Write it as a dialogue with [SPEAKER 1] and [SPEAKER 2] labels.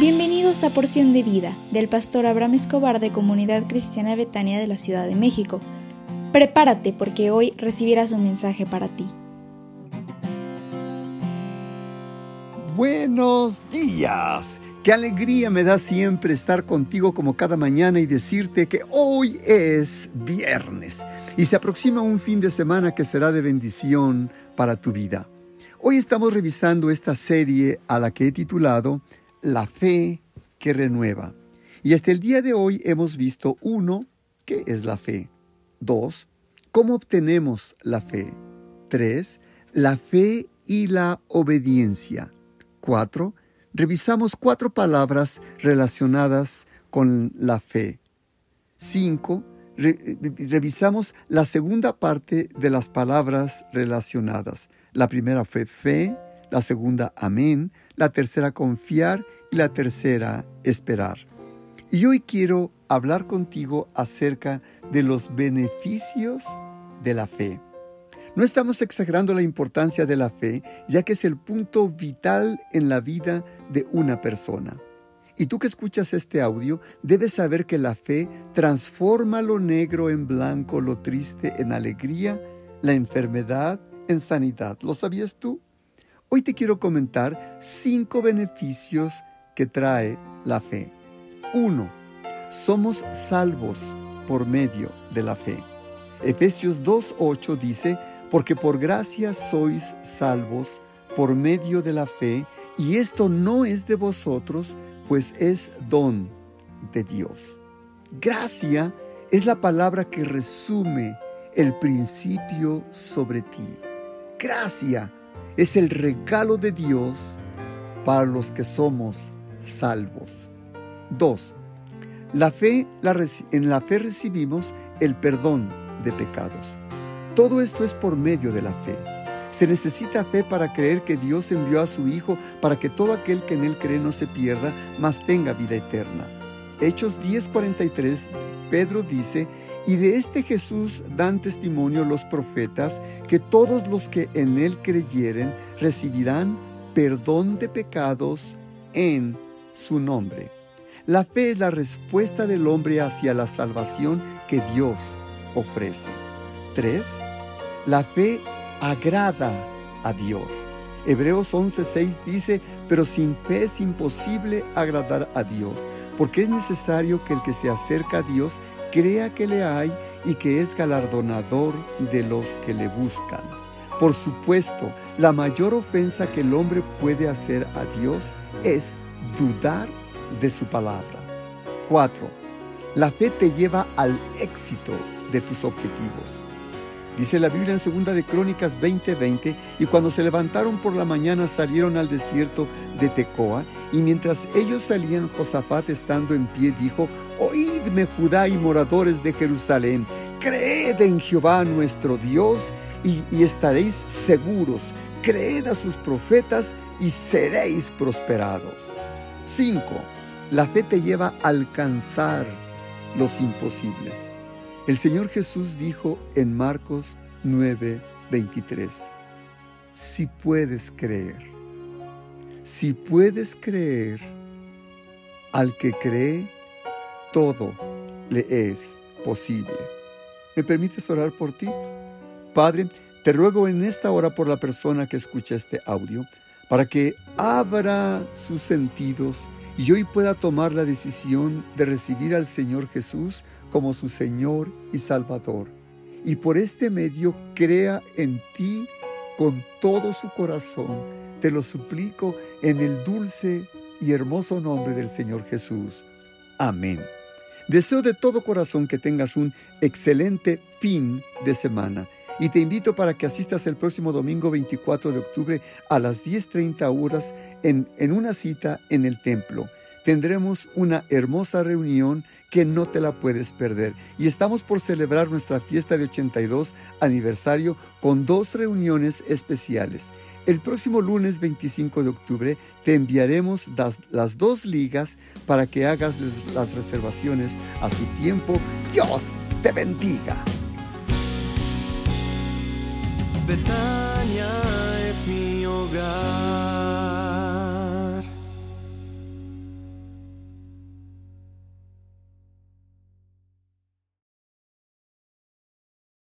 [SPEAKER 1] Bienvenidos a Porción de Vida del pastor Abraham Escobar de Comunidad Cristiana Betania de la Ciudad de México. Prepárate porque hoy recibirás un mensaje para ti.
[SPEAKER 2] Buenos días. Qué alegría me da siempre estar contigo como cada mañana y decirte que hoy es viernes y se aproxima un fin de semana que será de bendición para tu vida. Hoy estamos revisando esta serie a la que he titulado La fe que renueva. Y hasta el día de hoy hemos visto uno, ¿qué es la fe? Dos, ¿cómo obtenemos la fe? Tres, la fe y la obediencia. Cuatro, revisamos cuatro palabras relacionadas con la fe. Cinco, revisamos la segunda parte de las palabras relacionadas. La primera fue fe, la segunda amén, la tercera confiar y la tercera esperar. Y hoy quiero hablar contigo acerca de los beneficios de la fe. No estamos exagerando la importancia de la fe, ya que es el punto vital en la vida de una persona. Y tú que escuchas este audio, debes saber que la fe transforma lo negro en blanco, lo triste en alegría, la enfermedad en sanidad. ¿Lo sabías tú? Hoy te quiero comentar cinco beneficios que trae la fe. Uno, somos salvos por medio de la fe. Efesios 2.8 dice, porque por gracia sois salvos por medio de la fe, y esto no es de vosotros, pues es don de Dios. Gracia es la palabra que resume el principio sobre ti. Gracia es el regalo de Dios para los que somos salvos. 2. La fe, en la fe recibimos el perdón de pecados. Todo esto es por medio de la fe. Se necesita fe para creer que Dios envió a su Hijo para que todo aquel que en Él cree no se pierda, mas tenga vida eterna. Hechos 10:43, Pedro dice, y de este Jesús dan testimonio los profetas que todos los que en Él creyeren recibirán perdón de pecados en su nombre. La fe es la respuesta del hombre hacia la salvación que Dios ofrece. 3. La fe agrada a Dios. Hebreos 11:6 dice, pero sin fe es imposible agradar a Dios, porque es necesario que el que se acerca a Dios crea que le hay y que es galardonador de los que le buscan. Por supuesto, la mayor ofensa que el hombre puede hacer a Dios es dudar de su palabra. 4. La fe te lleva al éxito de tus objetivos. Dice la Biblia en 2 de Crónicas 20:20, y cuando se levantaron por la mañana salieron al desierto de Tecoa, y mientras ellos salían, Josafat estando en pie dijo, Oídme Judá y moradores de Jerusalén, creed en Jehová nuestro Dios y, y estaréis seguros, creed a sus profetas y seréis prosperados. 5. La fe te lleva a alcanzar los imposibles. El Señor Jesús dijo en Marcos 9:23, si puedes creer, si puedes creer, al que cree, todo le es posible. ¿Me permites orar por ti? Padre, te ruego en esta hora por la persona que escucha este audio, para que abra sus sentidos y hoy pueda tomar la decisión de recibir al Señor Jesús como su Señor y Salvador. Y por este medio crea en ti con todo su corazón. Te lo suplico en el dulce y hermoso nombre del Señor Jesús. Amén. Deseo de todo corazón que tengas un excelente fin de semana y te invito para que asistas el próximo domingo 24 de octubre a las 10.30 horas en, en una cita en el templo tendremos una hermosa reunión que no te la puedes perder. Y estamos por celebrar nuestra fiesta de 82 aniversario con dos reuniones especiales. El próximo lunes 25 de octubre te enviaremos las, dos ligas para que hagas las reservaciones a su tiempo. Dios te bendiga.
[SPEAKER 3] es mi hogar.